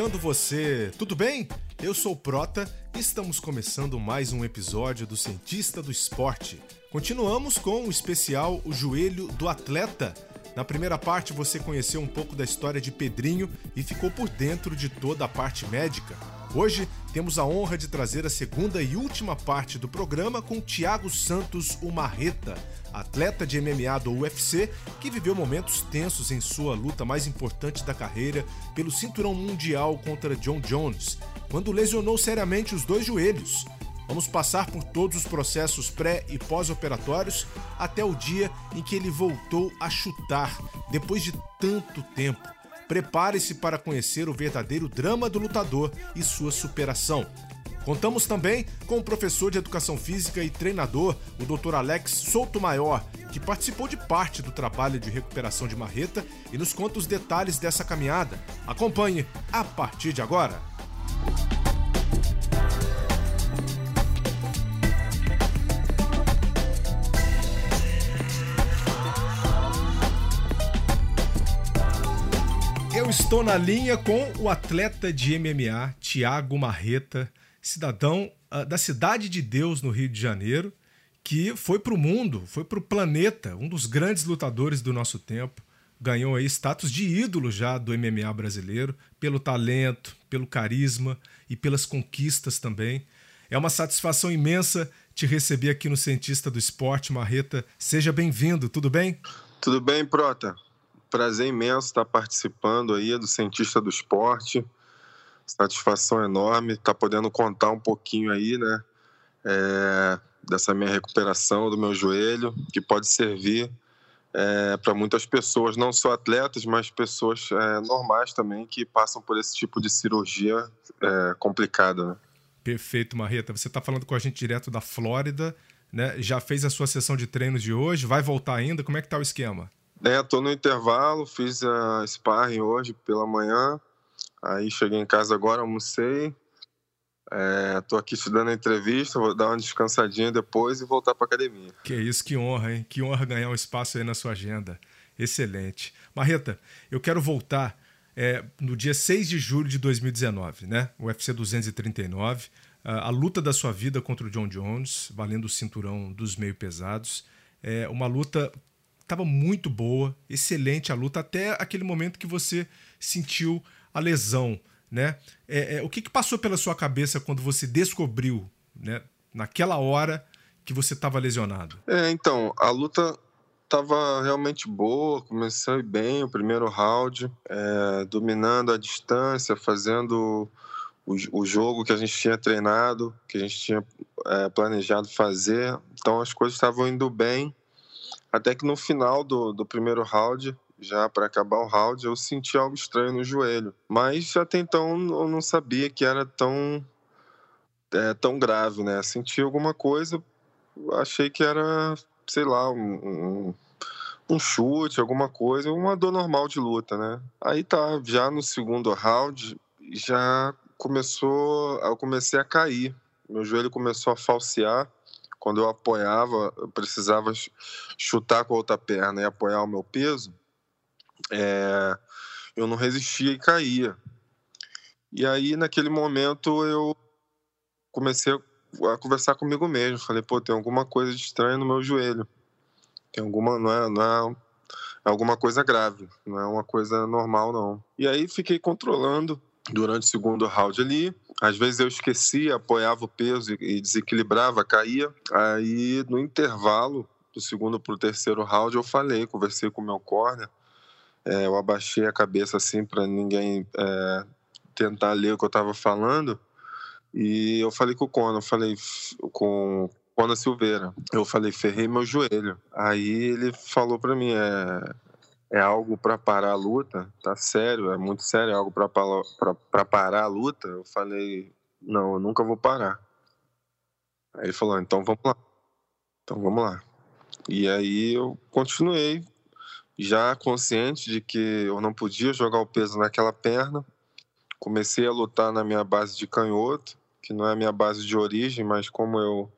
chegando você, tudo bem? Eu sou o Prota e estamos começando mais um episódio do Cientista do Esporte. Continuamos com o especial O Joelho do Atleta. Na primeira parte você conheceu um pouco da história de Pedrinho e ficou por dentro de toda a parte médica. Hoje temos a honra de trazer a segunda e última parte do programa com Thiago Santos o Marreta, atleta de MMA do UFC que viveu momentos tensos em sua luta mais importante da carreira pelo cinturão mundial contra John Jones, quando lesionou seriamente os dois joelhos. Vamos passar por todos os processos pré e pós-operatórios até o dia em que ele voltou a chutar, depois de tanto tempo. Prepare-se para conhecer o verdadeiro drama do lutador e sua superação. Contamos também com o professor de educação física e treinador, o Dr. Alex Souto Maior, que participou de parte do trabalho de recuperação de Marreta e nos conta os detalhes dessa caminhada. Acompanhe a partir de agora. Estou na linha com o atleta de MMA, Thiago Marreta, cidadão uh, da Cidade de Deus, no Rio de Janeiro, que foi para o mundo, foi para o planeta, um dos grandes lutadores do nosso tempo. Ganhou aí status de ídolo já do MMA brasileiro, pelo talento, pelo carisma e pelas conquistas também. É uma satisfação imensa te receber aqui no Cientista do Esporte, Marreta. Seja bem-vindo, tudo bem? Tudo bem, Prota. Prazer imenso estar participando aí do Cientista do Esporte. Satisfação enorme estar podendo contar um pouquinho aí, né, é, dessa minha recuperação do meu joelho, que pode servir é, para muitas pessoas, não só atletas, mas pessoas é, normais também que passam por esse tipo de cirurgia é, complicada. Né? Perfeito, Marreta. Você está falando com a gente direto da Flórida, né? Já fez a sua sessão de treinos de hoje? Vai voltar ainda? Como é que tá o esquema? É, tô no intervalo, fiz a sparring hoje pela manhã, aí cheguei em casa agora, almocei, é, tô aqui estudando a entrevista, vou dar uma descansadinha depois e voltar para academia. Que isso, que honra, hein? Que honra ganhar um espaço aí na sua agenda. Excelente. Marreta, eu quero voltar é, no dia 6 de julho de 2019, né? O UFC 239, a, a luta da sua vida contra o John Jones, valendo o cinturão dos meio pesados. É uma luta estava muito boa, excelente a luta, até aquele momento que você sentiu a lesão, né? É, é, o que, que passou pela sua cabeça quando você descobriu, né, naquela hora que você estava lesionado? É, então, a luta estava realmente boa, comecei bem o primeiro round, é, dominando a distância, fazendo o, o, jogo que a gente tinha treinado, que a gente tinha é, planejado fazer. Então as coisas estavam indo bem. Até que no final do, do primeiro round, já para acabar o round, eu senti algo estranho no joelho. Mas até então eu não sabia que era tão, é, tão grave, né? Senti alguma coisa, achei que era, sei lá, um, um, um chute, alguma coisa, uma dor normal de luta, né? Aí tá, já no segundo round, já começou, eu comecei a cair. Meu joelho começou a falsear quando eu apoiava, eu precisava chutar com a outra perna e apoiar o meu peso, é, eu não resistia e caía. E aí, naquele momento, eu comecei a conversar comigo mesmo. Falei, pô, tem alguma coisa de no meu joelho. Tem alguma, não é, não é, é alguma coisa grave, não é uma coisa normal, não. E aí fiquei controlando durante o segundo round ali. Às vezes eu esquecia, apoiava o peso e desequilibrava, caía. Aí no intervalo do segundo para o terceiro round eu falei, conversei com o meu corner. É, eu abaixei a cabeça assim para ninguém é, tentar ler o que eu estava falando. E eu falei com o eu falei com Conan Silveira. Eu falei, ferrei meu joelho. Aí ele falou para mim, é, é algo para parar a luta? Tá sério, é muito sério, é algo para parar a luta? Eu falei, não, eu nunca vou parar. Aí ele falou, então vamos lá. Então vamos lá. E aí eu continuei, já consciente de que eu não podia jogar o peso naquela perna. Comecei a lutar na minha base de canhoto, que não é a minha base de origem, mas como eu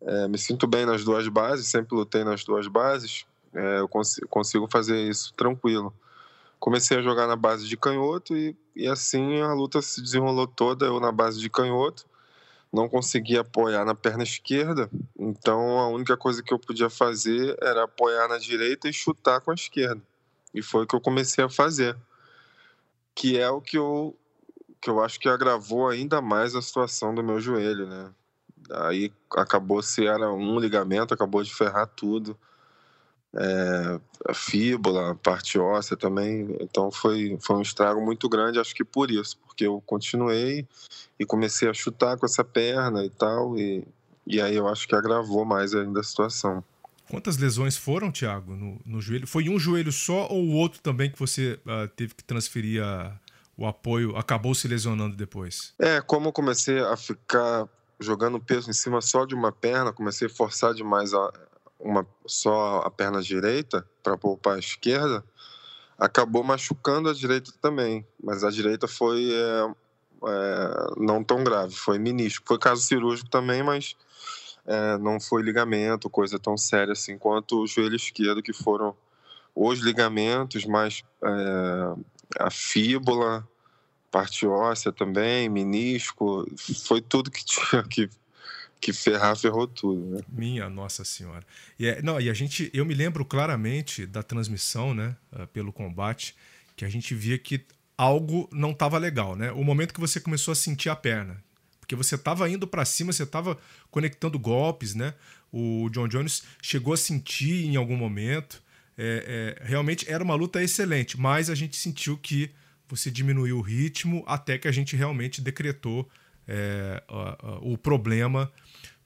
é, me sinto bem nas duas bases, sempre lutei nas duas bases, é, eu cons consigo fazer isso tranquilo. comecei a jogar na base de canhoto e, e assim a luta se desenrolou toda, eu na base de canhoto. Não conseguia apoiar na perna esquerda, então a única coisa que eu podia fazer era apoiar na direita e chutar com a esquerda. E foi o que eu comecei a fazer. Que é o que eu, que eu acho que agravou ainda mais a situação do meu joelho, né? Aí acabou se era um ligamento, acabou de ferrar tudo. É, a fíbula, a parte óssea também. Então foi, foi um estrago muito grande, acho que por isso, porque eu continuei e comecei a chutar com essa perna e tal, e, e aí eu acho que agravou mais ainda a situação. Quantas lesões foram, Thiago, no, no joelho? Foi um joelho só ou o outro também que você uh, teve que transferir a, o apoio, acabou se lesionando depois? É, como eu comecei a ficar jogando peso em cima só de uma perna, comecei a forçar demais a, uma, só a perna direita para poupar a esquerda, acabou machucando a direita também. Mas a direita foi é, é, não tão grave, foi menisco. Foi caso cirúrgico também, mas é, não foi ligamento, coisa tão séria assim quanto o joelho esquerdo, que foram os ligamentos, mais é, a fíbula, parte óssea também, menisco, foi tudo que tinha que que ferrar, ferrou tudo, né? Minha Nossa Senhora. E, é, não, e a gente, eu me lembro claramente da transmissão, né, ah, pelo combate, que a gente via que algo não estava legal, né? O momento que você começou a sentir a perna, porque você estava indo para cima, você estava conectando golpes, né? O John Jones chegou a sentir em algum momento. É, é, realmente era uma luta excelente, mas a gente sentiu que você diminuiu o ritmo até que a gente realmente decretou é, o problema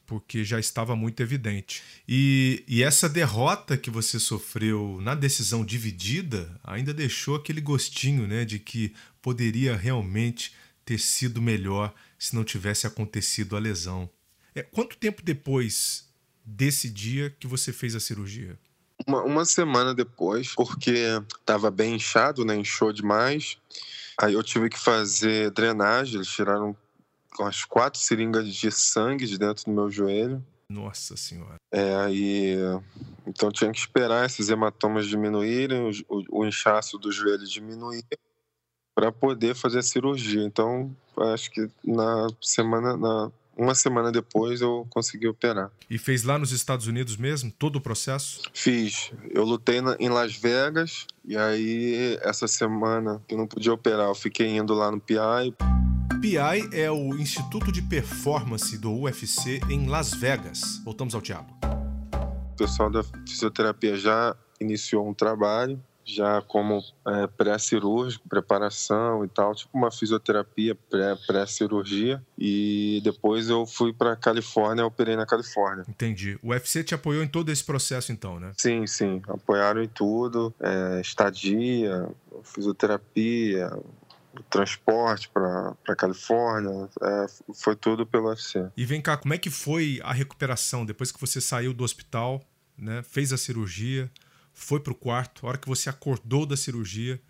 porque já estava muito evidente. E, e, essa derrota que você sofreu na decisão dividida ainda deixou aquele gostinho né, de que poderia realmente ter sido melhor se não tivesse acontecido a lesão. É, quanto tempo depois desse dia que você fez a cirurgia? Uma, uma semana depois, porque estava bem inchado, né, inchou demais. Aí eu tive que fazer drenagem, eles tiraram umas quatro seringas de sangue de dentro do meu joelho. Nossa senhora. É, aí. Então tinha que esperar esses hematomas diminuírem, o, o, o inchaço do joelho diminuir, para poder fazer a cirurgia. Então, acho que na semana. Na, uma semana depois eu consegui operar. E fez lá nos Estados Unidos mesmo, todo o processo? Fiz. Eu lutei na, em Las Vegas, e aí essa semana que não podia operar, eu fiquei indo lá no PI. PI é o Instituto de Performance do UFC em Las Vegas. Voltamos ao Thiago. O pessoal da fisioterapia já iniciou um trabalho, já como é, pré-cirúrgico, preparação e tal, tipo uma fisioterapia pré-cirurgia. e depois eu fui para Califórnia, operei na Califórnia. Entendi. O UFC te apoiou em todo esse processo, então, né? Sim, sim. Apoiaram em tudo: é, estadia, fisioterapia, transporte para a Califórnia, é, foi tudo pelo UFC. E vem cá, como é que foi a recuperação depois que você saiu do hospital, né, fez a cirurgia, foi para o quarto, a hora que você acordou da cirurgia,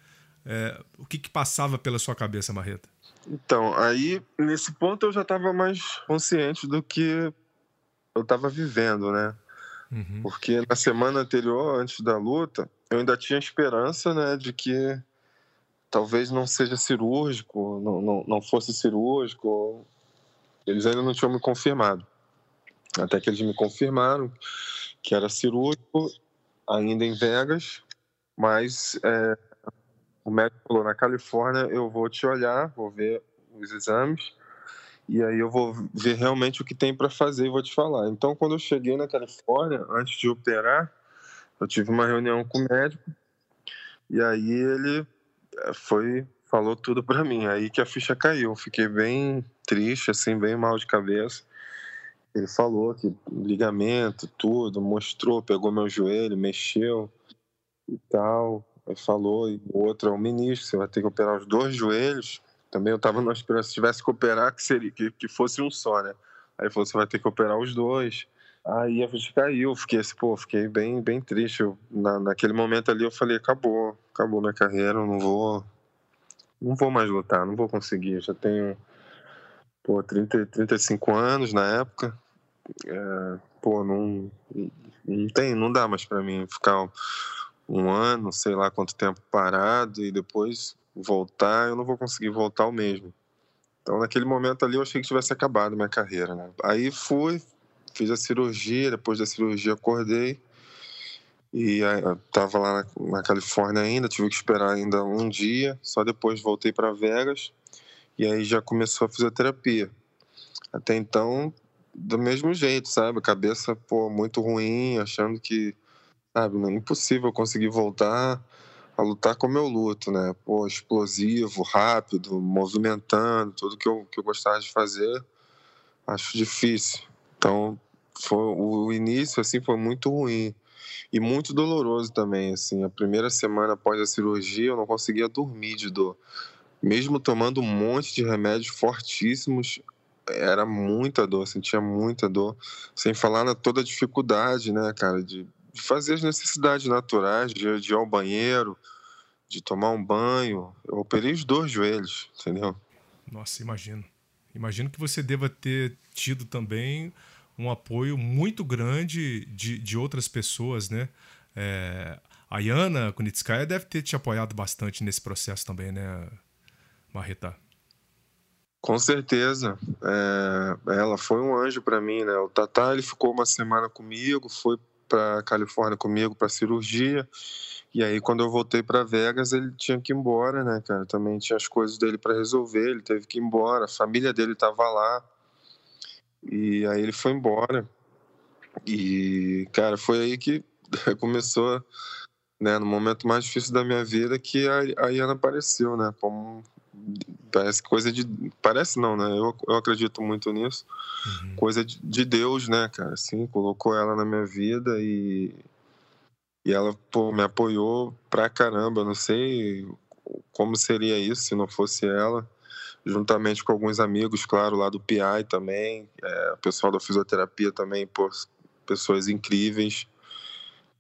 é, o que, que passava pela sua cabeça, Marreta? Então, aí nesse ponto eu já estava mais consciente do que eu estava vivendo, né? Uhum. Porque na semana anterior, antes da luta, eu ainda tinha esperança, né, de que talvez não seja cirúrgico, não, não, não fosse cirúrgico. Eles ainda não tinham me confirmado. Até que eles me confirmaram que era cirúrgico, ainda em Vegas, mas é, o médico falou: na Califórnia eu vou te olhar, vou ver os exames, e aí eu vou ver realmente o que tem para fazer e vou te falar. Então, quando eu cheguei na Califórnia, antes de operar, eu tive uma reunião com o médico, e aí ele foi falou tudo para mim. Aí que a ficha caiu. Fiquei bem triste, assim, bem mal de cabeça. Ele falou que ligamento, tudo, mostrou, pegou meu joelho, mexeu e tal. Ele falou, e o outro é o ministro, você vai ter que operar os dois joelhos. Também eu tava na esperança, se tivesse que operar, que, seria, que, que fosse um só, né? Aí ele falou, você vai ter que operar os dois. Aí a ficha caiu, fiquei assim, pô, fiquei bem, bem triste. Eu, na, naquele momento ali eu falei, acabou, acabou minha carreira, eu não vou, não vou mais lutar, não vou conseguir. já tenho, pô, 30, 35 anos na época. É, pô, não, não tem, não dá mais para mim ficar um ano, sei lá quanto tempo parado, e depois voltar, eu não vou conseguir voltar ao mesmo. Então, naquele momento ali, eu achei que tivesse acabado minha carreira, né? Aí fui, fiz a cirurgia, depois da cirurgia acordei, e estava lá na, na, Califórnia ainda, tive que esperar ainda um dia, só depois voltei para Vegas, e aí já começou a fisioterapia. Até então, do mesmo jeito, sabe? Cabeça, pô, muito ruim, achando que, sabe, é impossível conseguir voltar a lutar como eu luto, né? Pô, explosivo, rápido, movimentando, tudo que eu, que eu gostava de fazer, acho difícil. Então, foi, o início, assim, foi muito ruim e muito doloroso também, assim. A primeira semana após a cirurgia, eu não conseguia dormir de dor. Mesmo tomando um monte de remédios fortíssimos, era muita dor, sentia muita dor, sem falar na toda a dificuldade, né, cara, de, de fazer as necessidades naturais, de, de ir ao banheiro, de tomar um banho. Eu operei os dois joelhos, entendeu? Nossa, imagino. Imagino que você deva ter tido também um apoio muito grande de, de outras pessoas, né? É, a Yana Kunitskaya deve ter te apoiado bastante nesse processo também, né, Marreta? Com certeza. É, ela foi um anjo para mim, né? O Tatá ele ficou uma semana comigo, foi para Califórnia comigo para cirurgia. E aí quando eu voltei para Vegas, ele tinha que ir embora, né, cara? Também tinha as coisas dele para resolver, ele teve que ir embora, a família dele estava lá. E aí ele foi embora. E, cara, foi aí que começou, né, no momento mais difícil da minha vida, que a, a Iana apareceu, né, como parece coisa de parece não né? Eu, eu acredito muito nisso. Uhum. coisa de, de, Deus né cara? Assim colocou ela na minha vida e e ela pô, me apoiou pra caramba. Não sei como seria isso se não fosse ela juntamente com alguns amigos claro lá do PI também é, o pessoal da fisioterapia também pô, pessoas incríveis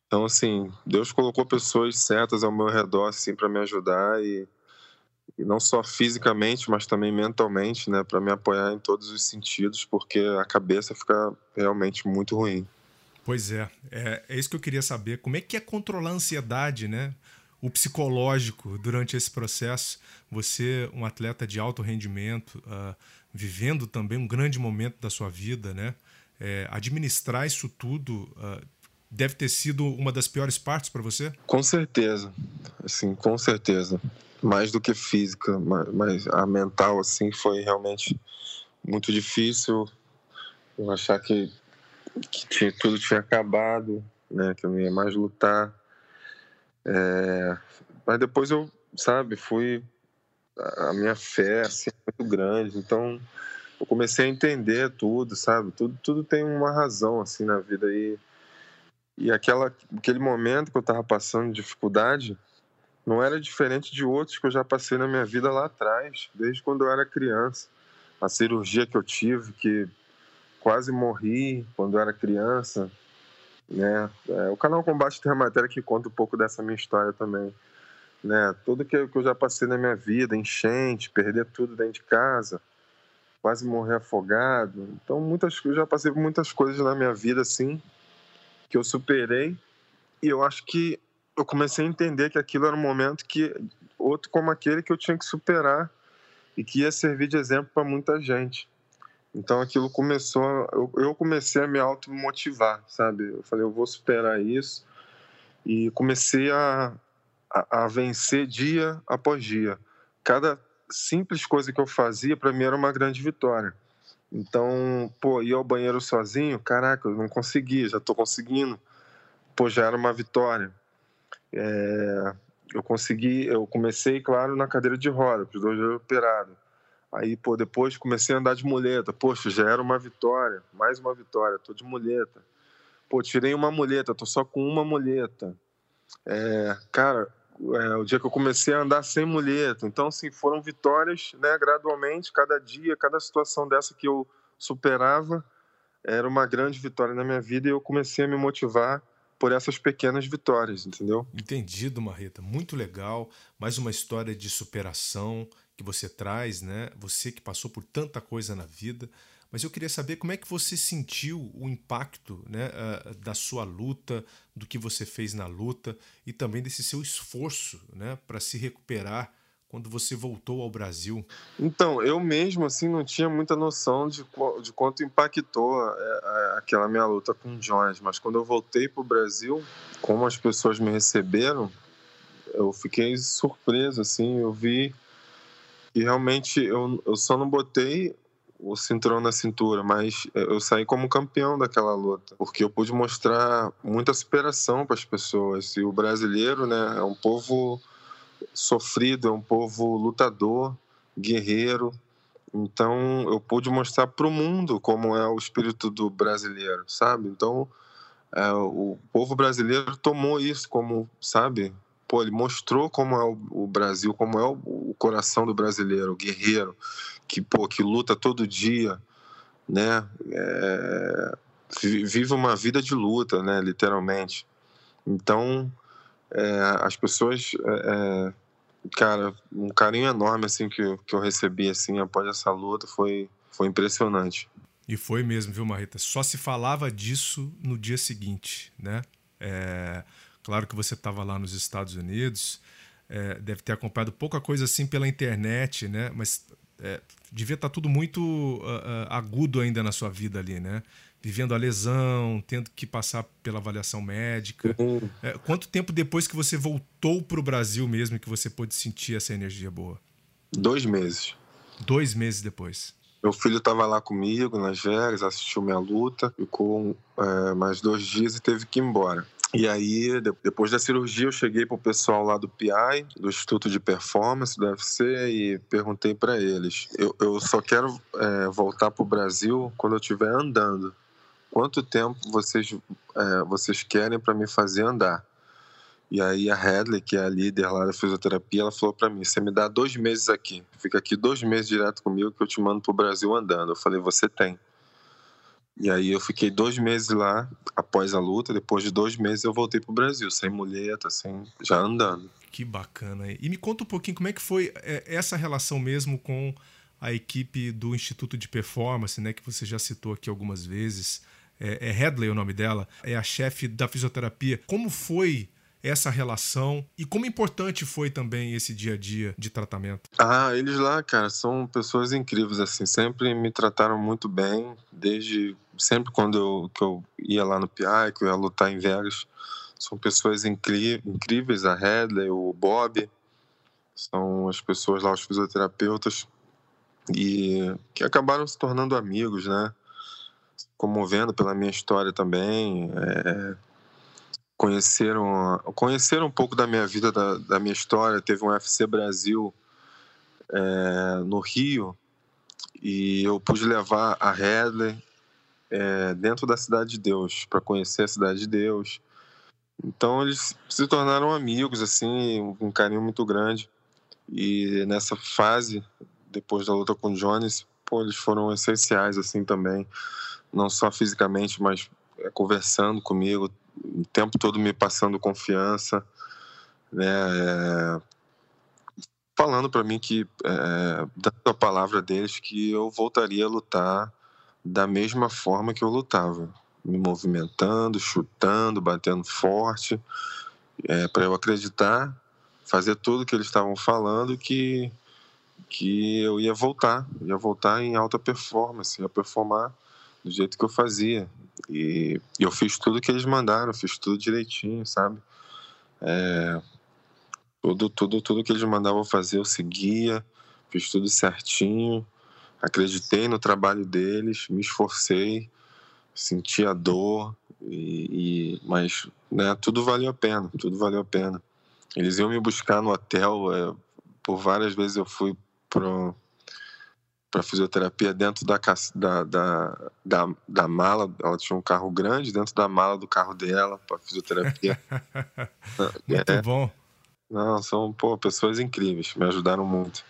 então assim Deus colocou pessoas certas ao meu redor assim para me ajudar e e não só fisicamente, mas também mentalmente, né, para me apoiar em todos os sentidos, porque a cabeça fica realmente muito ruim. Pois é, é, é isso que eu queria saber. Como é que é controlar a ansiedade, né? O psicológico durante esse processo. Você, um atleta de alto rendimento, uh, vivendo também um grande momento da sua vida, né? É, administrar isso tudo uh, deve ter sido uma das piores partes para você? Com certeza, assim, com certeza mais do que física, mas a mental assim foi realmente muito difícil. Eu achar que, que tinha, tudo tinha acabado, né? Que eu não ia mais lutar. É, mas depois eu, sabe, fui a minha fé assim, é muito grande, então eu comecei a entender tudo, sabe? Tudo, tudo tem uma razão assim na vida e e aquela aquele momento que eu estava passando dificuldade não era diferente de outros que eu já passei na minha vida lá atrás, desde quando eu era criança. A cirurgia que eu tive, que quase morri quando eu era criança, né? É, o canal Combate tem uma matéria que conta um pouco dessa minha história também, né? Tudo que que eu já passei na minha vida, enchente, perder tudo dentro de casa, quase morrer afogado. Então, muitas eu já passei por muitas coisas na minha vida assim que eu superei e eu acho que eu comecei a entender que aquilo era um momento que outro como aquele que eu tinha que superar e que ia servir de exemplo para muita gente. Então aquilo começou, eu, eu comecei a me automotivar, sabe? Eu falei, eu vou superar isso e comecei a, a, a vencer dia após dia. Cada simples coisa que eu fazia para mim era uma grande vitória. Então, pô, ir ao banheiro sozinho, caraca, eu não consegui, já estou conseguindo. Pô, já era uma vitória. É, eu consegui, eu comecei, claro, na cadeira de roda, com os dois operados. Aí, pô, depois comecei a andar de muleta. Poxa, já era uma vitória, mais uma vitória, tô de muleta. Pô, tirei uma muleta, tô só com uma muleta. É, cara, é, o dia que eu comecei a andar sem muleta. Então, assim, foram vitórias, né, gradualmente, cada dia, cada situação dessa que eu superava era uma grande vitória na minha vida e eu comecei a me motivar por essas pequenas vitórias, entendeu? Entendido, Marreta. Muito legal. Mais uma história de superação que você traz, né? Você que passou por tanta coisa na vida, mas eu queria saber como é que você sentiu o impacto né, uh, da sua luta, do que você fez na luta e também desse seu esforço né, para se recuperar quando você voltou ao Brasil? Então, eu mesmo assim não tinha muita noção de, de quanto impactou é, é, aquela minha luta com o Jones, mas quando eu voltei para o Brasil, como as pessoas me receberam, eu fiquei surpreso, assim, eu vi e realmente eu, eu só não botei o cinturão na cintura, mas eu saí como campeão daquela luta, porque eu pude mostrar muita superação para as pessoas. E o brasileiro, né, é um povo sofrido, é um povo lutador, guerreiro. Então eu pude mostrar para o mundo como é o espírito do brasileiro, sabe? Então é, o povo brasileiro tomou isso como, sabe? Pô, ele mostrou como é o, Brasil, como é o, coração do brasileiro, o guerreiro, que pô, que luta todo dia, né? É, vive uma vida de luta, né? Literalmente. Então é, as pessoas é, é cara, um carinho enorme assim que, que eu recebi assim após essa luta foi foi impressionante. E foi mesmo, viu, Marreta? Só se falava disso no dia seguinte, né? É, claro que você estava lá nos Estados Unidos, é, deve ter acompanhado pouca coisa assim pela internet, né? Mas é, devia estar tá tudo muito uh, agudo ainda na sua vida ali, né? vivendo a lesão, tendo que passar pela avaliação médica. Uhum. É, quanto tempo depois que você voltou para o Brasil mesmo que você pôde sentir essa energia boa? Dois meses. Dois meses depois. Meu filho estava lá comigo nas Vegas, assistiu minha luta, ficou é, mais dois dias e teve que ir embora. E aí, depois da cirurgia, eu cheguei para o pessoal lá do PI, do Instituto de Performance do UFC, e perguntei para eles: eu, eu, só quero é, voltar para o Brasil quando eu estiver andando quanto tempo vocês, é, vocês querem para me fazer andar? E aí a Hadley, que é a líder lá da fisioterapia, ela falou para mim, você me dá dois meses aqui, fica aqui dois meses direto comigo que eu te mando pro Brasil andando. Eu falei, você tem. E aí eu fiquei dois meses lá após a luta. Depois de dois meses eu voltei pro Brasil, sem muleta, sem já andando. Que bacana. E me conta um pouquinho como é que foi é, essa relação mesmo com a equipe do Instituto de Performance, né, que você já citou aqui algumas vezes é, é Headley o nome dela, é a chefe da fisioterapia. Como foi essa relação e como importante foi também esse dia a dia de tratamento? Ah, eles lá, cara, são pessoas incríveis, assim, sempre me trataram muito bem, desde sempre quando eu, que eu ia lá no PI, que eu ia lutar em Vegas, são pessoas incríveis, a Headley, o Bob, são as pessoas lá, os fisioterapeutas, e que acabaram se tornando amigos, né? comovendo pela minha história também. É, conheceram, conheceram um pouco da minha vida, da, da minha história. Teve um UFC Brasil é, no Rio e eu pude levar a Headley é, dentro da Cidade de Deus, para conhecer a Cidade de Deus. Então eles se tornaram amigos, assim, um carinho muito grande. E nessa fase, depois da luta com o Jones, pô, eles foram essenciais, assim, também não só fisicamente, mas é, conversando comigo, o tempo todo me passando confiança, né? É, falando para mim que, é, dando a palavra deles, que eu voltaria a lutar da mesma forma que eu lutava, me movimentando, chutando, batendo forte, é, para eu acreditar, fazer tudo que eles estavam falando que que eu ia voltar, ia voltar em alta performance, ia performar do jeito que eu fazia. E, eu fiz tudo que eles mandaram, fiz tudo direitinho, sabe? É, tudo, tudo, tudo que eles mandavam fazer eu seguia, fiz tudo certinho, acreditei no trabalho deles, me esforcei, senti a dor, e, e, mas né, tudo valeu a pena, tudo valeu a pena. Eles iam me buscar no hotel, é, por várias vezes eu fui para para fisioterapia dentro da, da, da, da, da mala. Ela tinha um carro grande dentro da mala do carro dela para fisioterapia. muito é. bom. Não, são pô, pessoas incríveis, me ajudaram muito.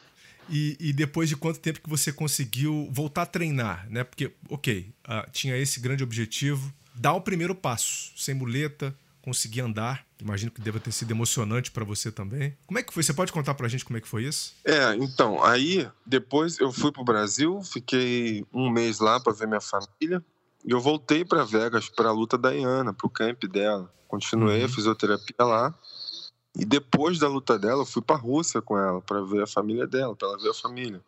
E, e, depois de quanto tempo que você conseguiu voltar a treinar, né? Porque, ok, uh, tinha esse grande objetivo, dar o primeiro passo, sem muleta, conseguir andar. Imagino que deva ter sido emocionante para você também. Como é que foi? Você pode contar para a gente como é que foi isso? É, então, aí depois eu fui para o Brasil, fiquei um mês lá para ver minha família. E eu voltei para Vegas para a luta da Iana, para o camp dela. Continuei uhum. a fisioterapia lá. E depois da luta dela, eu fui para a Rússia com ela, para ver a família dela, para ela ver a família.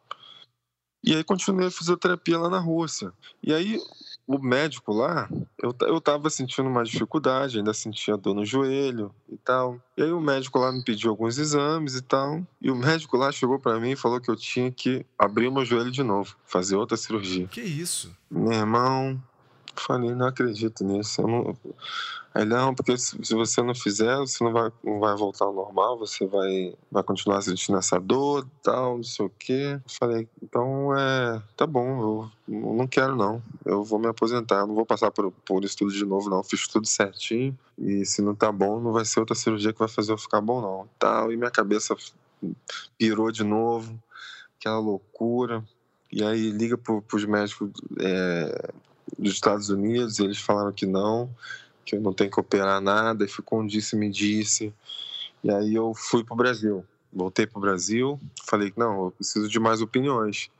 E aí continuei a fisioterapia lá na Rússia. E aí o médico lá, eu, eu tava sentindo uma dificuldade, ainda sentia dor no joelho e tal. E aí o médico lá me pediu alguns exames e tal. E o médico lá chegou para mim e falou que eu tinha que abrir meu joelho de novo, fazer outra cirurgia. Que isso? Meu irmão, falei, não acredito nisso. Eu não... Aí, não, porque se, você não fizer, você não vai, não vai voltar ao normal, você vai, vai continuar sentindo essa dor tal, não sei o quê. Falei, então é. Tá bom, eu não quero não. Eu vou me aposentar, não vou passar por, por isso tudo de novo, não. Fiz tudo certinho. E se não tá bom, não vai ser outra cirurgia que vai fazer eu ficar bom, não. Tal, e minha cabeça pirou de novo, aquela loucura. E aí liga para os médicos é, dos Estados Unidos, eles falaram que não que eu não tenho que operar nada, e ficou um disse-me disse. E aí eu fui para o Brasil. Voltei para o Brasil, falei que não, eu preciso de mais opiniões.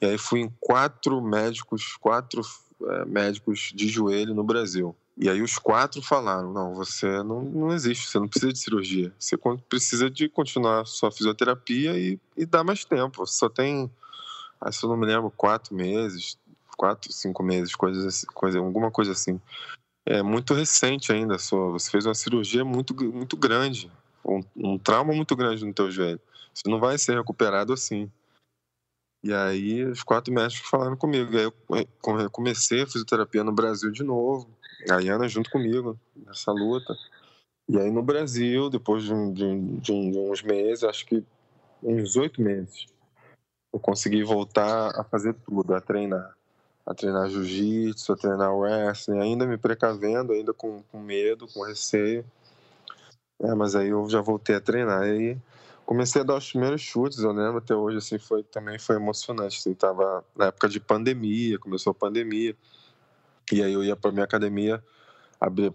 E aí fui em quatro médicos, quatro é, médicos de joelho no Brasil. E aí os quatro falaram: não, você não, não existe, você não precisa de cirurgia. Você precisa de continuar sua fisioterapia e, e dar mais tempo. Você só tem, ah, se eu não me lembro, quatro meses, quatro, cinco meses, coisas, assim, coisa, alguma coisa assim é muito recente ainda. Só. Você fez uma cirurgia muito, muito grande, um, um trauma muito grande no teu joelho. Você não vai ser recuperado assim. E aí os quatro médicos falaram comigo. Aí eu comecei a fisioterapia no Brasil de novo. A Iana junto comigo nessa luta. E aí no Brasil, depois de, de, de uns meses, acho que uns oito meses, eu consegui voltar a fazer tudo, a treinar a treinar jiu-jitsu, a treinar wrestling, ainda me precavendo, ainda com, com medo, com receio. É, mas aí eu já voltei a treinar. E comecei a dar os primeiros chutes, eu lembro até hoje, assim, foi, também foi emocionante. Assim, tava na época de pandemia, começou a pandemia. E aí eu ia para minha academia abrir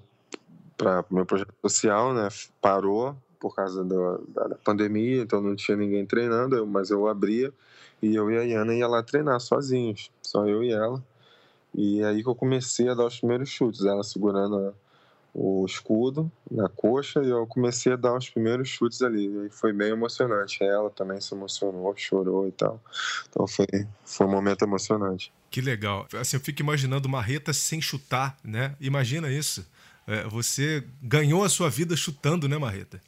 para meu projeto social, né? Parou por causa da, da, pandemia, então não tinha ninguém treinando, mas eu abria e eu e a Iana ia lá treinar sozinhos, só eu e ela. E aí que eu comecei a dar os primeiros chutes, ela segurando o escudo na coxa e eu comecei a dar os primeiros chutes ali. E foi bem emocionante. Ela também se emocionou, chorou e tal. Então foi, foi um momento emocionante. Que legal. Assim, eu fico imaginando Marreta sem chutar, né? Imagina isso. É, você ganhou a sua vida chutando, né, Marreta?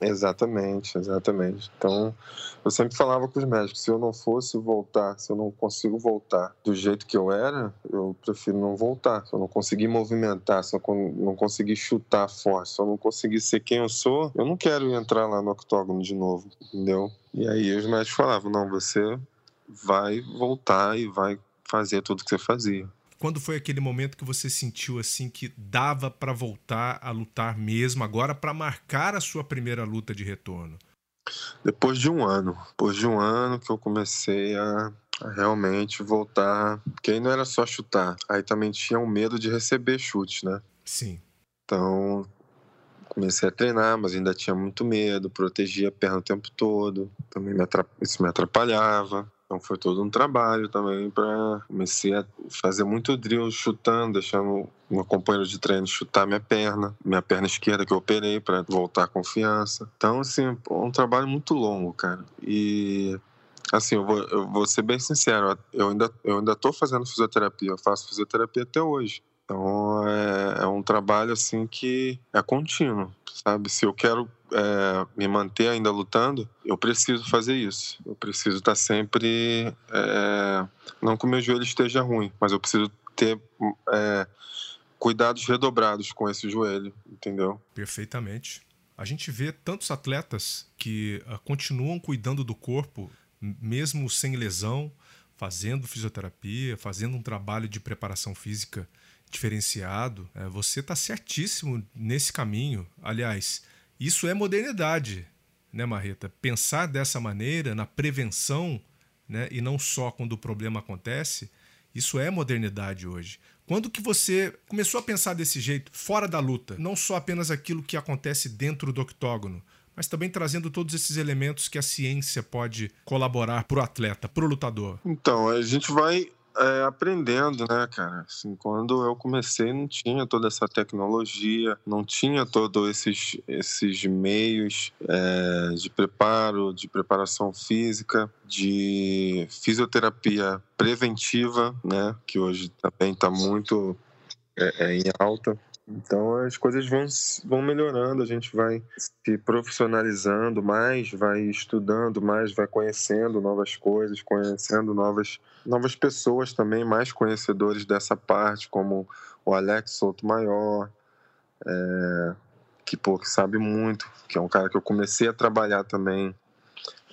Exatamente, exatamente. Então, eu sempre falava com os médicos: se eu não fosse voltar, se eu não consigo voltar do jeito que eu era, eu prefiro não voltar. Se eu não conseguir movimentar, se eu não conseguir chutar forte, se eu não conseguir ser quem eu sou, eu não quero entrar lá no octógono de novo, entendeu? E aí os médicos falavam: não, você vai voltar e vai fazer tudo que você fazia. Quando foi aquele momento que você sentiu assim que dava para voltar a lutar mesmo, agora para marcar a sua primeira luta de retorno? Depois de um ano. Depois de um ano que eu comecei a, a realmente voltar. Porque aí não era só chutar. Aí também tinha o um medo de receber chute, né? Sim. Então, comecei a treinar, mas ainda tinha muito medo, protegia a perna o tempo todo, também me isso me atrapalhava. Então foi todo um trabalho também para comecei a fazer muito drill chutando, deixando meu companheiro de treino chutar minha perna, minha perna esquerda que eu operei para voltar a confiança. Então assim, é um trabalho muito longo, cara. E assim, eu vou, eu vou ser bem sincero, eu ainda eu ainda tô fazendo fisioterapia, eu faço fisioterapia até hoje. Então é, trabalho assim que é contínuo, sabe? Se eu quero é, me manter ainda lutando, eu preciso fazer isso. Eu preciso estar sempre. É, não que o meu joelho esteja ruim, mas eu preciso ter é, cuidados redobrados com esse joelho, entendeu? Perfeitamente. A gente vê tantos atletas que uh, continuam cuidando do corpo, mesmo sem lesão, fazendo fisioterapia, fazendo um trabalho de preparação física diferenciado. É, você está certíssimo nesse caminho. Aliás, isso é modernidade, né, Marreta? Pensar dessa maneira, na prevenção, né, e não só quando o problema acontece, isso é modernidade hoje. Quando que você começou a pensar desse jeito, fora da luta? Não só apenas aquilo que acontece dentro do octógono, mas também trazendo todos esses elementos que a ciência pode colaborar para o atleta, para o lutador. Então, a gente vai é, aprendendo, né, cara? Assim, quando eu comecei não tinha toda essa tecnologia, não tinha todos esses, esses meios é, de preparo, de preparação física, de fisioterapia preventiva, né? Que hoje também está muito é, é, em alta. Então as coisas vão, vão melhorando, a gente vai se profissionalizando mais, vai estudando mais, vai conhecendo novas coisas, conhecendo novas, novas pessoas também, mais conhecedores dessa parte, como o Alex Souto Maior, é, que, pô, que sabe muito, que é um cara que eu comecei a trabalhar também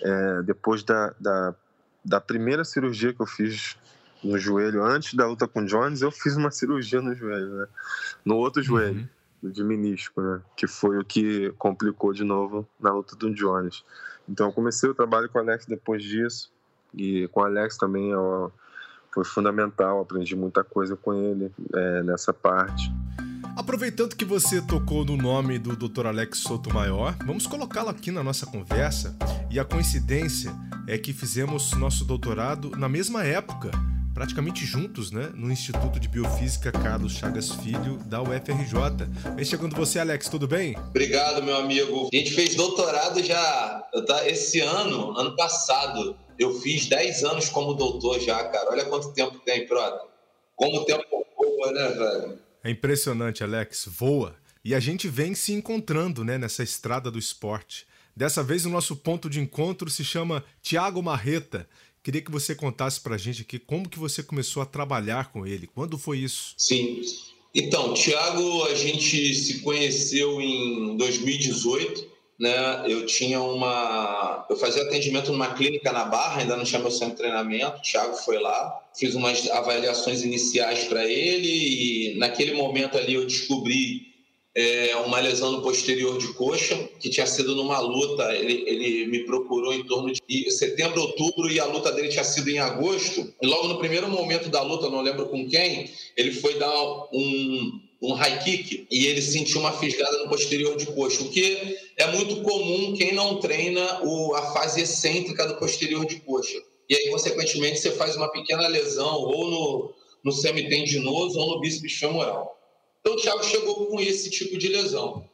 é, depois da, da, da primeira cirurgia que eu fiz no joelho antes da luta com o Jones, eu fiz uma cirurgia no joelho, né? No outro uhum. joelho, de menisco, né? Que foi o que complicou de novo na luta do Jones. Então eu comecei o trabalho com o Alex depois disso e com o Alex também foi fundamental, aprendi muita coisa com ele é, nessa parte. Aproveitando que você tocou no nome do Dr. Alex Sotomayor, vamos colocá-lo aqui na nossa conversa. E a coincidência é que fizemos nosso doutorado na mesma época praticamente juntos, né, no Instituto de Biofísica Carlos Chagas Filho da UFRJ. Vem chegando você, Alex, tudo bem? Obrigado, meu amigo. A gente fez doutorado já tá, esse ano, ano passado. Eu fiz 10 anos como doutor já, cara. Olha quanto tempo tem, Prota. Como o tempo voa, né, velho? É impressionante, Alex. Voa. E a gente vem se encontrando, né, nessa estrada do esporte. Dessa vez o nosso ponto de encontro se chama Tiago Marreta, Queria que você contasse para a gente aqui como que você começou a trabalhar com ele. Quando foi isso? Sim. Então, Tiago, a gente se conheceu em 2018. Né? Eu tinha uma. Eu fazia atendimento numa clínica na Barra, ainda não tinha meu centro de treinamento. O Thiago foi lá, fiz umas avaliações iniciais para ele, e naquele momento ali eu descobri é, uma lesão no posterior de coxa, que tinha sido numa luta. Ele, ele me procurou em torno de setembro, outubro, e a luta dele tinha sido em agosto. E logo no primeiro momento da luta, não lembro com quem, ele foi dar um, um high kick e ele sentiu uma fisgada no posterior de coxa, o que é muito comum quem não treina o, a fase excêntrica do posterior de coxa. E aí, consequentemente, você faz uma pequena lesão ou no, no semitendinoso ou no bíceps femoral. Então, o Thiago chegou com esse tipo de lesão.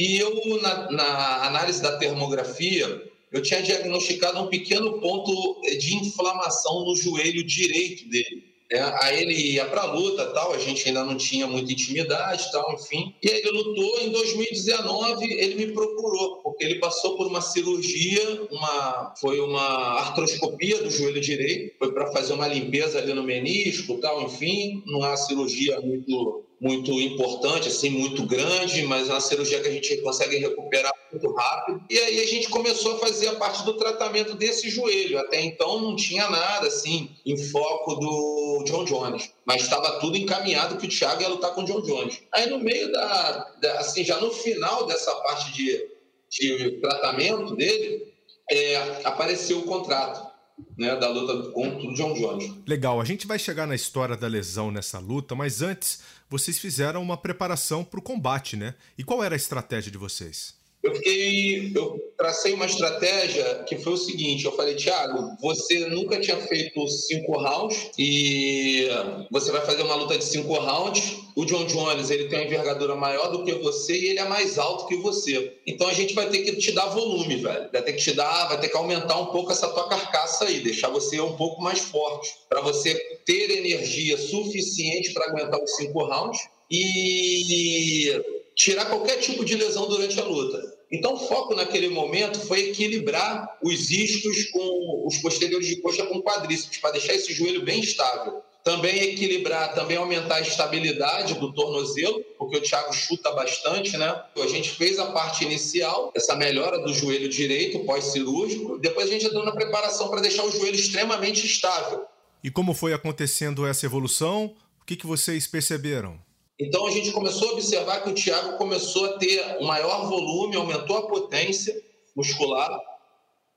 E eu, na, na análise da termografia, eu tinha diagnosticado um pequeno ponto de inflamação no joelho direito dele. É, aí ele ia para a luta, tal, a gente ainda não tinha muita intimidade, tal, enfim. E aí ele lutou em 2019, ele me procurou, porque ele passou por uma cirurgia, uma foi uma artroscopia do joelho direito, foi para fazer uma limpeza ali no menisco, tal, enfim, não é uma cirurgia muito muito importante, assim, muito grande, mas é uma cirurgia que a gente consegue recuperar muito rápido. E aí a gente começou a fazer a parte do tratamento desse joelho. Até então não tinha nada, assim, em foco do John Jones. Mas estava tudo encaminhado que o Thiago ia lutar com o John Jones. Aí no meio da, da assim, já no final dessa parte de, de tratamento dele, é, apareceu o contrato né, da luta contra o John Jones. Legal, a gente vai chegar na história da lesão nessa luta, mas antes vocês fizeram uma preparação para o combate, né? E qual era a estratégia de vocês? Eu fiquei, eu tracei uma estratégia que foi o seguinte: eu falei, Thiago, você nunca tinha feito cinco rounds e você vai fazer uma luta de cinco rounds. O John Jones ele tem uma envergadura maior do que você e ele é mais alto que você. Então a gente vai ter que te dar volume, velho. Vai ter que te dar, vai ter que aumentar um pouco essa tua carcaça aí, deixar você um pouco mais forte para você ter energia suficiente para aguentar os cinco rounds e tirar qualquer tipo de lesão durante a luta. Então, o foco naquele momento foi equilibrar os iscos com os posteriores de coxa com quadríceps, para deixar esse joelho bem estável. Também equilibrar, também aumentar a estabilidade do tornozelo, porque o Thiago chuta bastante, né? A gente fez a parte inicial, essa melhora do joelho direito pós-cirúrgico, depois a gente entrou na preparação para deixar o joelho extremamente estável. E como foi acontecendo essa evolução? O que, que vocês perceberam? Então a gente começou a observar que o Thiago começou a ter um maior volume, aumentou a potência muscular,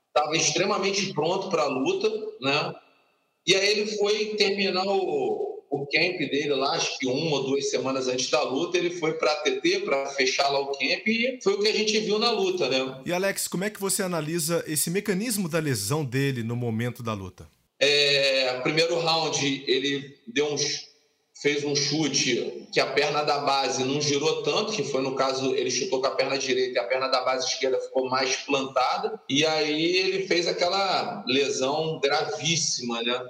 estava extremamente pronto para a luta, né? E aí ele foi terminar o, o camp dele lá, acho que uma ou duas semanas antes da luta, ele foi para a TT para fechar lá o camp e foi o que a gente viu na luta, né? E Alex, como é que você analisa esse mecanismo da lesão dele no momento da luta? É, primeiro round ele deu uns fez um chute que a perna da base não girou tanto, que foi no caso ele chutou com a perna direita e a perna da base esquerda ficou mais plantada, e aí ele fez aquela lesão gravíssima, né?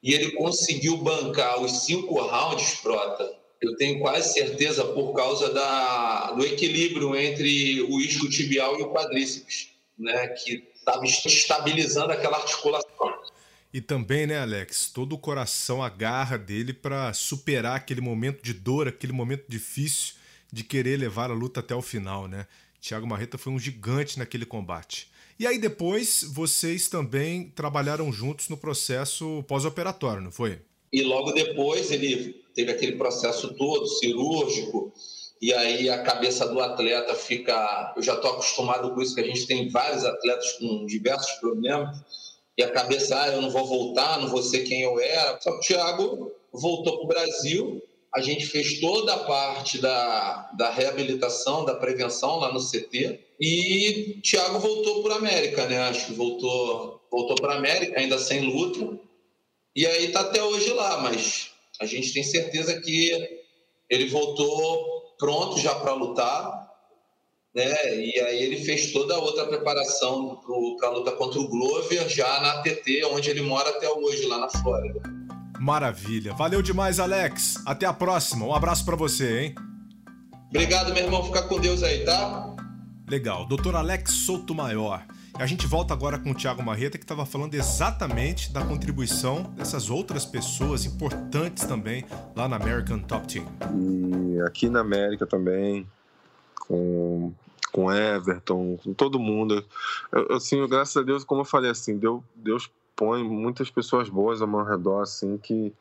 E ele conseguiu bancar os cinco rounds, Prota. Eu tenho quase certeza por causa da, do equilíbrio entre o isco tibial e o quadríceps, né? Que estava estabilizando aquela articulação. E também, né, Alex, todo o coração, a garra dele para superar aquele momento de dor, aquele momento difícil de querer levar a luta até o final, né? Thiago Marreta foi um gigante naquele combate. E aí depois vocês também trabalharam juntos no processo pós-operatório, não foi? E logo depois ele teve aquele processo todo cirúrgico, e aí a cabeça do atleta fica. Eu já estou acostumado com isso, que a gente tem vários atletas com diversos problemas e a cabeça, ah, eu não vou voltar, não vou ser quem eu era. Só que o Thiago voltou para o Brasil, a gente fez toda a parte da, da reabilitação, da prevenção lá no CT, e Thiago voltou para a América, né? Acho que voltou, voltou para a América, ainda sem luta, e aí está até hoje lá, mas a gente tem certeza que ele voltou pronto já para lutar, né? E aí ele fez toda a outra preparação para a luta contra o Glover já na TT, onde ele mora até hoje, lá na Flórida. Maravilha. Valeu demais, Alex. Até a próxima. Um abraço para você, hein? Obrigado, meu irmão. Fica com Deus aí, tá? Legal. Doutor Alex Souto Maior. A gente volta agora com o Thiago Marreta, que estava falando exatamente da contribuição dessas outras pessoas importantes também lá na American Top Team. E aqui na América também, com com Everton, com todo mundo. Eu, assim, graças a Deus, como eu falei, assim, Deus, Deus põe muitas pessoas boas ao meu redor, assim, que,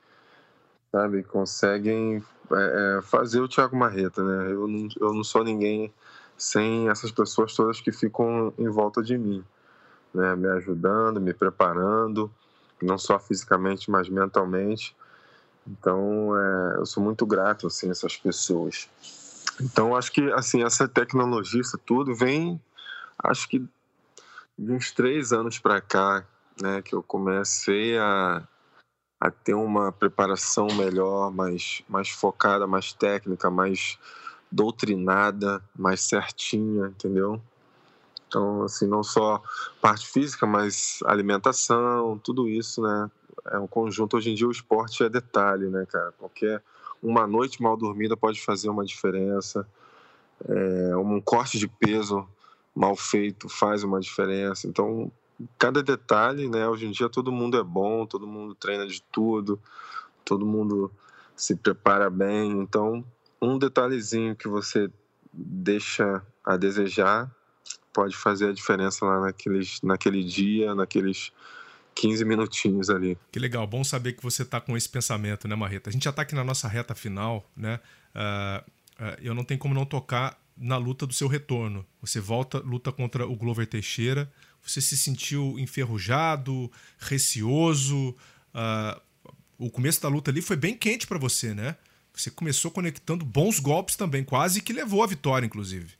sabe, conseguem é, é, fazer o Thiago Marreta, né? Eu não, eu não sou ninguém sem essas pessoas todas que ficam em volta de mim, né? Me ajudando, me preparando, não só fisicamente, mas mentalmente. Então, é, eu sou muito grato, assim, a essas pessoas. Então, acho que assim essa tecnologia, isso tudo vem, acho que de uns três anos para cá, né, que eu comecei a, a ter uma preparação melhor, mais, mais focada, mais técnica, mais doutrinada, mais certinha, entendeu? Então, assim, não só parte física, mas alimentação, tudo isso, né? É um conjunto. Hoje em dia o esporte é detalhe, né, cara? Qualquer uma noite mal dormida pode fazer uma diferença. É, um corte de peso mal feito faz uma diferença. Então, cada detalhe, né? Hoje em dia todo mundo é bom, todo mundo treina de tudo, todo mundo se prepara bem. Então, um detalhezinho que você deixa a desejar pode fazer a diferença lá naqueles, naquele dia, naqueles 15 minutinhos ali. Que legal, bom saber que você está com esse pensamento, né, Marreta? A gente já está aqui na nossa reta final, né? Uh, uh, eu não tenho como não tocar na luta do seu retorno. Você volta, luta contra o Glover Teixeira. Você se sentiu enferrujado, receoso. Uh, o começo da luta ali foi bem quente para você, né? Você começou conectando bons golpes também, quase que levou a vitória, inclusive.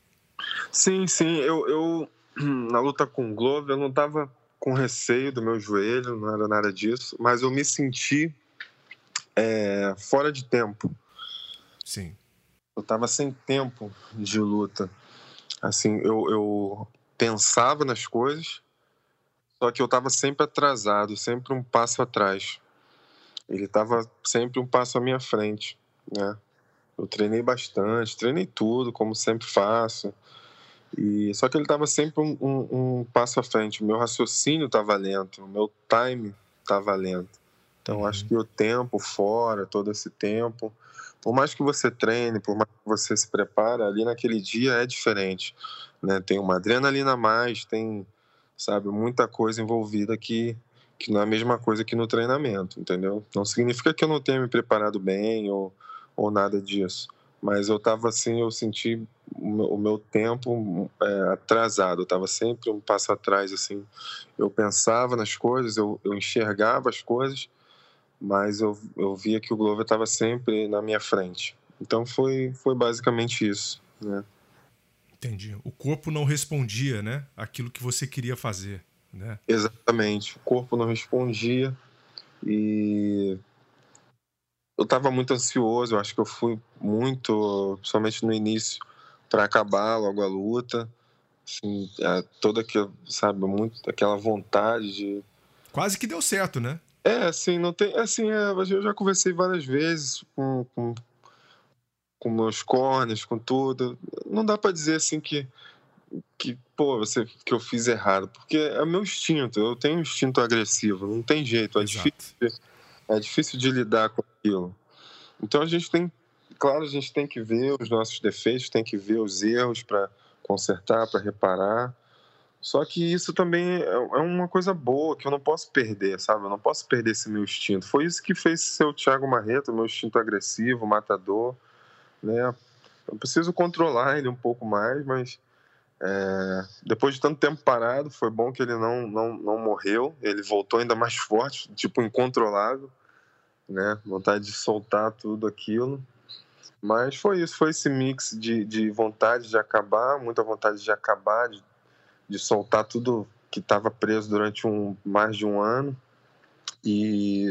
Sim, sim. Eu, eu na luta com o Glover, eu não estava com receio do meu joelho, não era nada disso, mas eu me senti é, fora de tempo. Sim. Eu estava sem tempo de luta. Assim, eu, eu pensava nas coisas, só que eu estava sempre atrasado, sempre um passo atrás. Ele estava sempre um passo à minha frente, né? Eu treinei bastante, treinei tudo, como sempre faço. E só que ele estava sempre um, um, um, passo à frente. O meu raciocínio estava lento, o meu time estava lento. Então uhum. acho que o tempo fora, todo esse tempo, por mais que você treine, por mais que você se prepare, ali naquele dia é diferente, né? Tem uma adrenalina a mais, tem, sabe, muita coisa envolvida que que não é a mesma coisa que no treinamento, entendeu? Não significa que eu não tenha me preparado bem ou, ou nada disso mas eu estava assim, eu senti o meu tempo é, atrasado, eu estava sempre um passo atrás, assim. Eu pensava nas coisas, eu, eu enxergava as coisas, mas eu, eu via que o Glover estava sempre na minha frente. Então foi, foi basicamente isso, né? Entendi. O corpo não respondia, né? Aquilo que você queria fazer, né? Exatamente. O corpo não respondia e eu estava muito ansioso. Eu acho que eu fui muito, principalmente no início, para acabar logo a luta. Assim, é, toda aquela, sabe, muito aquela vontade de quase que deu certo, né? É, assim, não tem. Assim, é, eu já conversei várias vezes com, com, com meus corners, com tudo. Não dá para dizer assim que, que, pô, você, que eu fiz errado, porque é meu instinto. Eu tenho um instinto agressivo, não tem jeito. É difícil, é difícil de lidar com aquilo. Então a gente tem. Claro, a gente tem que ver os nossos defeitos, tem que ver os erros para consertar, para reparar. Só que isso também é, é uma coisa boa que eu não posso perder, sabe? Eu não posso perder esse meu instinto. Foi isso que fez ser o Thiago Marreta, meu instinto agressivo, matador, né? Eu preciso controlar ele um pouco mais, mas é, depois de tanto tempo parado, foi bom que ele não, não, não morreu. Ele voltou ainda mais forte, tipo incontrolável, né? Vontade de soltar tudo aquilo. Mas foi isso, foi esse mix de, de vontade de acabar, muita vontade de acabar, de de soltar tudo que estava preso durante um, mais de um ano. E,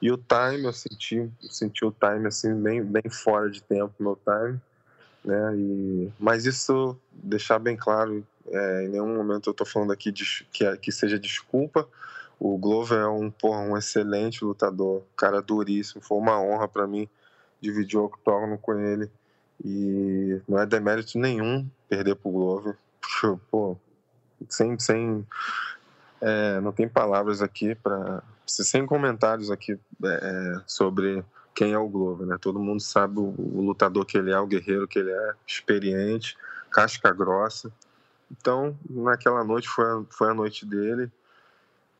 e o time, eu senti, senti o time assim, bem, bem fora de tempo, meu time. Né? E, mas isso, deixar bem claro, é, em nenhum momento eu estou falando aqui de, que, é, que seja desculpa. O Glover é um, porra, um excelente lutador, cara duríssimo. Foi uma honra para mim dividir o octógono com ele. E não é demérito nenhum perder pro Glover. Pô, sem, sem é, não tem palavras aqui para sem comentários aqui é, é, sobre quem é o Glover, né? Todo mundo sabe o, o, lutador que ele é, o guerreiro que ele é, experiente, casca grossa. Então, naquela noite foi a, foi a noite dele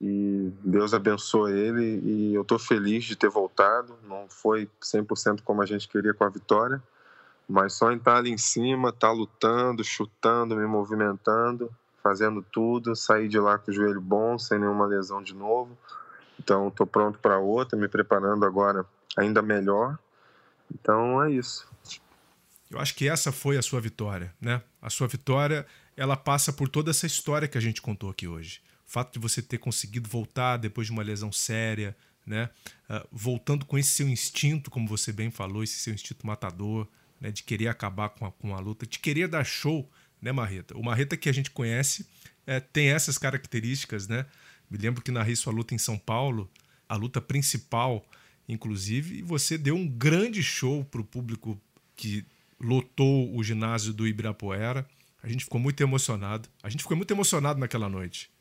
e Deus abençoe ele e eu estou feliz de ter voltado. Não foi 100% como a gente queria com a vitória, mas só em estar ali em cima, estar tá lutando, chutando, me movimentando, fazendo tudo, saí de lá com o joelho bom, sem nenhuma lesão de novo. Então, estou pronto para outra, me preparando agora ainda melhor. Então, é isso. Eu acho que essa foi a sua vitória, né? A sua vitória, ela passa por toda essa história que a gente contou aqui hoje. Fato de você ter conseguido voltar depois de uma lesão séria, né? Uh, voltando com esse seu instinto, como você bem falou, esse seu instinto matador, né? De querer acabar com a, com a luta, de querer dar show né, Marreta? O Marreta que a gente conhece é, tem essas características, né? Me lembro que narrei sua luta em São Paulo, a luta principal, inclusive, e você deu um grande show para o público que lotou o ginásio do Ibirapuera. A gente ficou muito emocionado. A gente ficou muito emocionado naquela noite.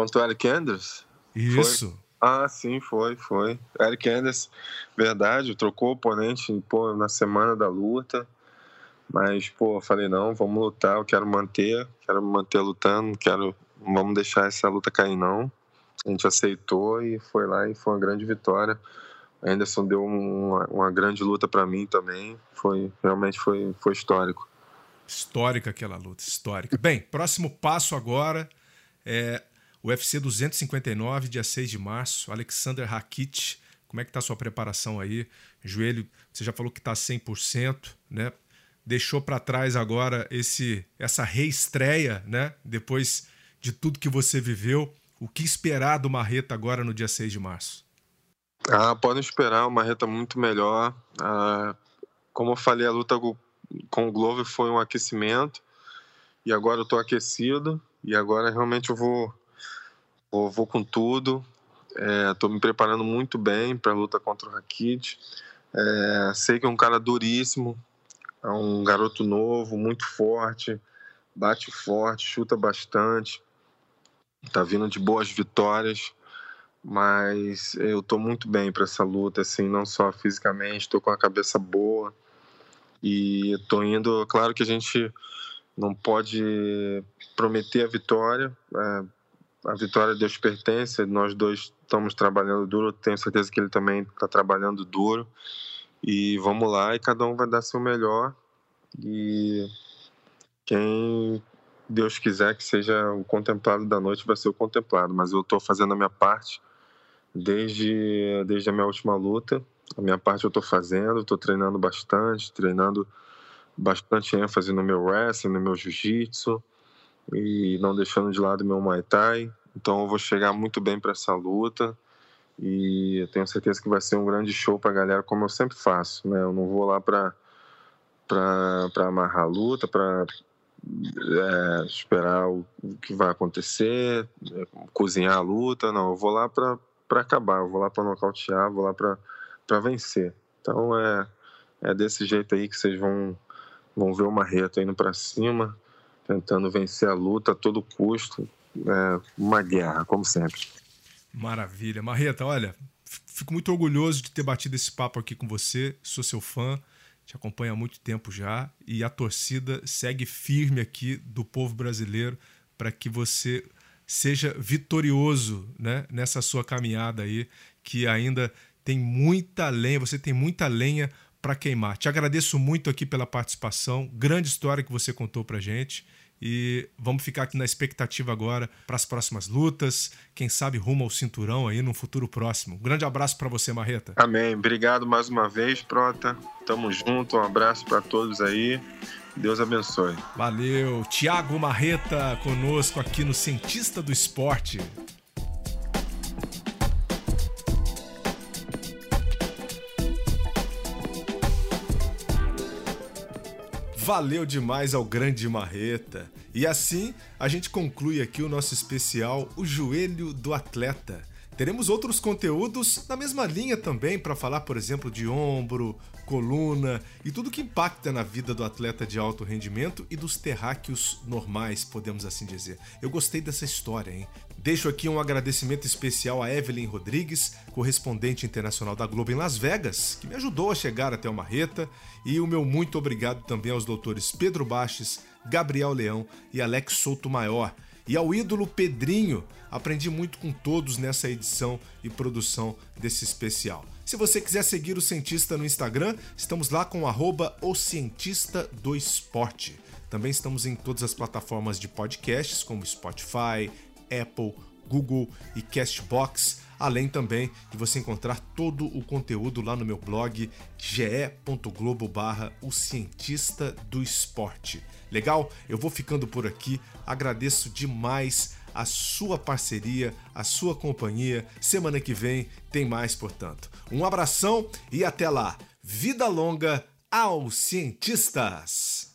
Contra o Eric Anders? Isso. Foi. Ah, sim, foi, foi. Eric Anders, verdade, trocou o oponente pô, na semana da luta. Mas, pô, falei, não, vamos lutar, eu quero manter, quero manter lutando, quero, não vamos deixar essa luta cair, não. A gente aceitou e foi lá e foi uma grande vitória. Anderson deu uma, uma grande luta para mim também. Foi realmente foi, foi histórico. Histórica aquela luta, histórica. Bem, próximo passo agora é UFC 259, dia 6 de março. Alexander Rakit, como é que tá a sua preparação aí? Joelho, você já falou que tá 100%, né? deixou para trás agora esse essa reestreia, né? Depois de tudo que você viveu, o que esperar do Marreta agora no dia 6 de março? Ah, podem esperar uma Marreta muito melhor. Ah, como eu falei, a luta com o Glover foi um aquecimento e agora eu estou aquecido e agora realmente eu vou vou, vou com tudo. Estou é, me preparando muito bem para a luta contra o Rakit. É, sei que é um cara duríssimo, é um garoto novo, muito forte, bate forte, chuta bastante, tá vindo de boas vitórias, mas eu tô muito bem para essa luta, assim, não só fisicamente, tô com a cabeça boa e tô indo. Claro que a gente não pode prometer a vitória. É, a vitória Deus pertence, nós dois estamos trabalhando duro, tenho certeza que ele também está trabalhando duro. E vamos lá, e cada um vai dar seu melhor. E quem Deus quiser que seja o contemplado da noite vai ser o contemplado. Mas eu estou fazendo a minha parte desde, desde a minha última luta. A minha parte eu estou fazendo, estou treinando bastante, treinando bastante ênfase no meu wrestling, no meu jiu-jitsu e não deixando de lado meu Muay Thai. Então eu vou chegar muito bem para essa luta e eu tenho certeza que vai ser um grande show para a galera, como eu sempre faço. Né? Eu não vou lá para para amarrar a luta, para é, esperar o, o, que vai acontecer, é, cozinhar a luta. Não, eu vou lá para acabar, eu vou lá para nocautear, vou lá para vencer. Então é, é desse jeito aí que vocês vão, vão ver o Marreto indo para cima, tentando vencer a luta a todo custo. É uma guerra, como sempre. Maravilha. Marreta, olha, fico muito orgulhoso de ter batido esse papo aqui com você. Sou seu fã te acompanha há muito tempo já e a torcida segue firme aqui do povo brasileiro para que você seja vitorioso né, nessa sua caminhada aí, que ainda tem muita lenha, você tem muita lenha para queimar. Te agradeço muito aqui pela participação, grande história que você contou para gente e vamos ficar aqui na expectativa agora para as próximas lutas, quem sabe rumo ao cinturão aí no futuro próximo. Um grande abraço para você, Marreta. Amém. Obrigado mais uma vez, Prota. Tamo junto. Um abraço para todos aí. Deus abençoe. Valeu. Tiago Marreta conosco aqui no Cientista do Esporte. Valeu demais ao grande Marreta. E assim a gente conclui aqui o nosso especial O Joelho do Atleta. Teremos outros conteúdos na mesma linha também para falar, por exemplo, de ombro, coluna e tudo que impacta na vida do atleta de alto rendimento e dos terráqueos normais, podemos assim dizer. Eu gostei dessa história, hein? Deixo aqui um agradecimento especial a Evelyn Rodrigues, correspondente internacional da Globo em Las Vegas, que me ajudou a chegar até o Marreta, e o meu muito obrigado também aos doutores Pedro Baches, Gabriel Leão e Alex Souto Maior, e ao ídolo Pedrinho. Aprendi muito com todos nessa edição e produção desse especial. Se você quiser seguir o Cientista no Instagram, estamos lá com o Cientista do Esporte. Também estamos em todas as plataformas de podcasts, como Spotify, Apple, Google e Castbox, além também de você encontrar todo o conteúdo lá no meu blog ge.globo barra o cientista do esporte. Legal? Eu vou ficando por aqui, agradeço demais a sua parceria, a sua companhia. Semana que vem tem mais, portanto. Um abração e até lá. Vida longa aos cientistas!